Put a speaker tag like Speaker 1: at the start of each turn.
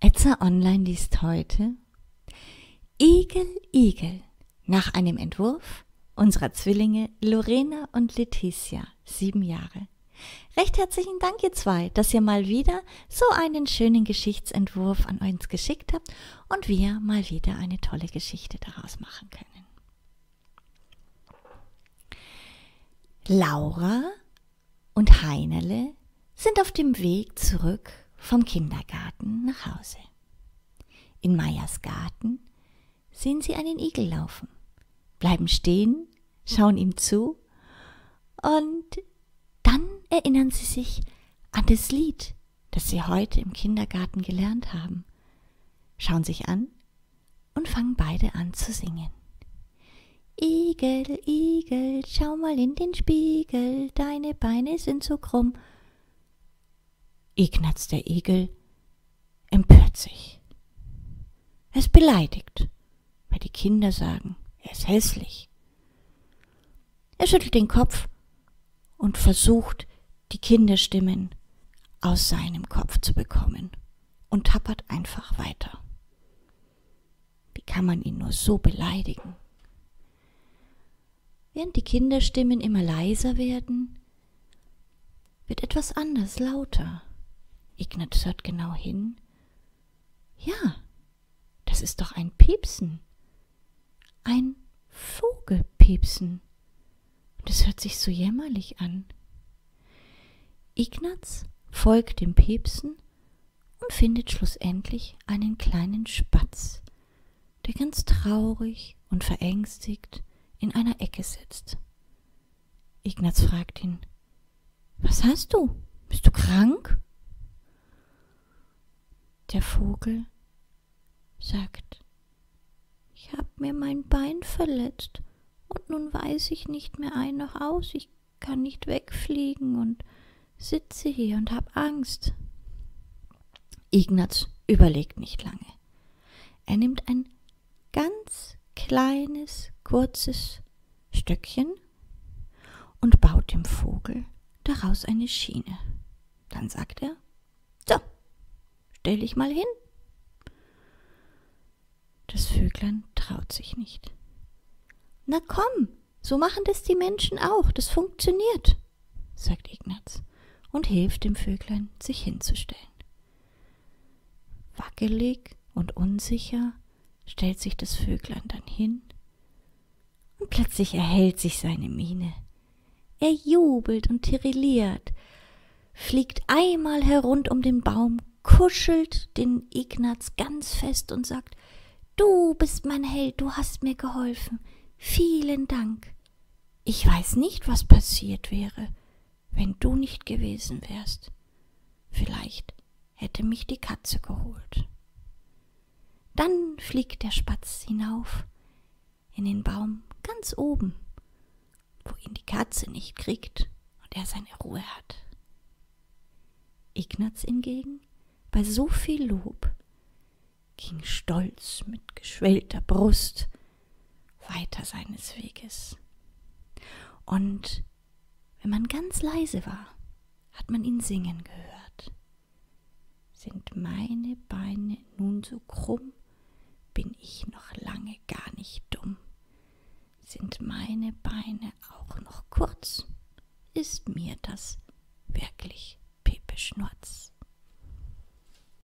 Speaker 1: Etzer Online liest heute Igel, Igel nach einem Entwurf unserer Zwillinge Lorena und Letizia, sieben Jahre. Recht herzlichen Dank, ihr zwei, dass ihr mal wieder so einen schönen Geschichtsentwurf an uns geschickt habt und wir mal wieder eine tolle Geschichte daraus machen können. Laura und Heinerle sind auf dem Weg zurück vom Kindergarten nach Hause. In Meyers Garten sehen sie einen Igel laufen, bleiben stehen, schauen ihm zu und dann erinnern sie sich an das Lied, das sie heute im Kindergarten gelernt haben, schauen sich an und fangen beide an zu singen. Igel, Igel, schau mal in den Spiegel, deine Beine sind so krumm. Ignaz der Igel empört sich. Er ist beleidigt, weil die Kinder sagen, er ist hässlich. Er schüttelt den Kopf und versucht, die Kinderstimmen aus seinem Kopf zu bekommen und tappert einfach weiter. Wie kann man ihn nur so beleidigen? Während die Kinderstimmen immer leiser werden, wird etwas anders lauter. Ignaz hört genau hin. Ja, das ist doch ein Piepsen. Ein Vogelpiepsen. Und es hört sich so jämmerlich an. Ignaz folgt dem Piepsen und findet schlussendlich einen kleinen Spatz, der ganz traurig und verängstigt in einer Ecke sitzt. Ignaz fragt ihn, Was hast du? Bist du krank? Der Vogel sagt, ich habe mir mein Bein verletzt und nun weiß ich nicht mehr ein noch aus, ich kann nicht wegfliegen und sitze hier und hab Angst. Ignaz überlegt nicht lange. Er nimmt ein ganz kleines, kurzes Stöckchen und baut dem Vogel daraus eine Schiene. Dann sagt er, so, stell dich mal hin. Das Vöglein traut sich nicht. Na komm, so machen das die Menschen auch, das funktioniert, sagt Ignaz und hilft dem Vöglein, sich hinzustellen. Wackelig und unsicher stellt sich das Vöglein dann hin und plötzlich erhellt sich seine Miene. Er jubelt und tirilliert, fliegt einmal herund um den Baum, kuschelt den Ignaz ganz fest und sagt, Du bist mein Held, du hast mir geholfen. Vielen Dank. Ich weiß nicht, was passiert wäre, wenn du nicht gewesen wärst. Vielleicht hätte mich die Katze geholt. Dann fliegt der Spatz hinauf in den Baum ganz oben, wo ihn die Katze nicht kriegt und er seine Ruhe hat. Ignaz hingegen, bei so viel Lob, ging stolz mit geschwellter Brust weiter seines Weges. Und wenn man ganz leise war, hat man ihn singen gehört. Sind meine Beine nun so krumm, bin ich noch lange gar nicht dumm. Sind meine Beine auch noch kurz, ist mir das wirklich Pepe Schnurz.